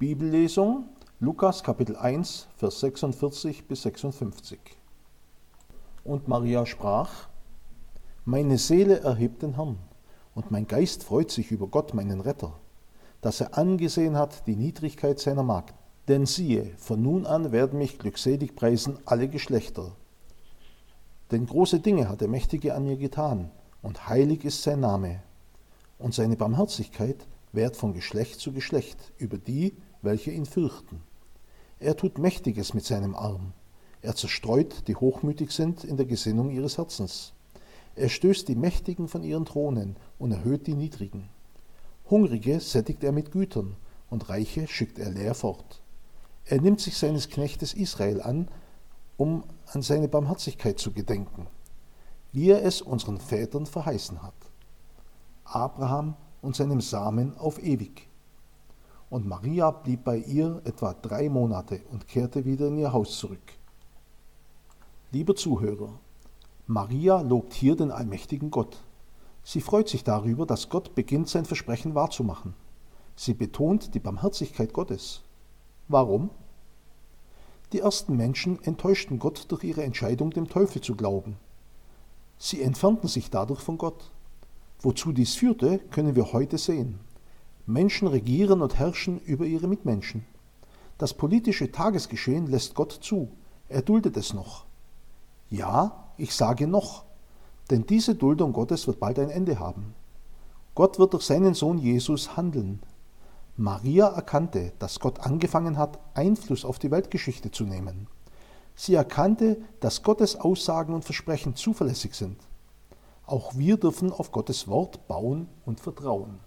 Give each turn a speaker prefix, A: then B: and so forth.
A: Bibellesung Lukas Kapitel 1, Vers 46 bis 56. Und Maria sprach, Meine Seele erhebt den Herrn, und mein Geist freut sich über Gott, meinen Retter, dass er angesehen hat die Niedrigkeit seiner Magd. Denn siehe, von nun an werden mich glückselig preisen alle Geschlechter. Denn große Dinge hat der Mächtige an mir getan, und heilig ist sein Name. Und seine Barmherzigkeit währt von Geschlecht zu Geschlecht über die, welche ihn fürchten. Er tut Mächtiges mit seinem Arm. Er zerstreut, die hochmütig sind in der Gesinnung ihres Herzens. Er stößt die Mächtigen von ihren Thronen und erhöht die Niedrigen. Hungrige sättigt er mit Gütern und Reiche schickt er leer fort. Er nimmt sich seines Knechtes Israel an, um an seine Barmherzigkeit zu gedenken, wie er es unseren Vätern verheißen hat. Abraham und seinem Samen auf ewig. Und Maria blieb bei ihr etwa drei Monate und kehrte wieder in ihr Haus zurück. Lieber Zuhörer, Maria lobt hier den allmächtigen Gott. Sie freut sich darüber, dass Gott beginnt, sein Versprechen wahrzumachen. Sie betont die Barmherzigkeit Gottes. Warum? Die ersten Menschen enttäuschten Gott durch ihre Entscheidung, dem Teufel zu glauben. Sie entfernten sich dadurch von Gott. Wozu dies führte, können wir heute sehen. Menschen regieren und herrschen über ihre Mitmenschen. Das politische Tagesgeschehen lässt Gott zu. Er duldet es noch. Ja, ich sage noch, denn diese Duldung Gottes wird bald ein Ende haben. Gott wird durch seinen Sohn Jesus handeln. Maria erkannte, dass Gott angefangen hat, Einfluss auf die Weltgeschichte zu nehmen. Sie erkannte, dass Gottes Aussagen und Versprechen zuverlässig sind. Auch wir dürfen auf Gottes Wort bauen und vertrauen.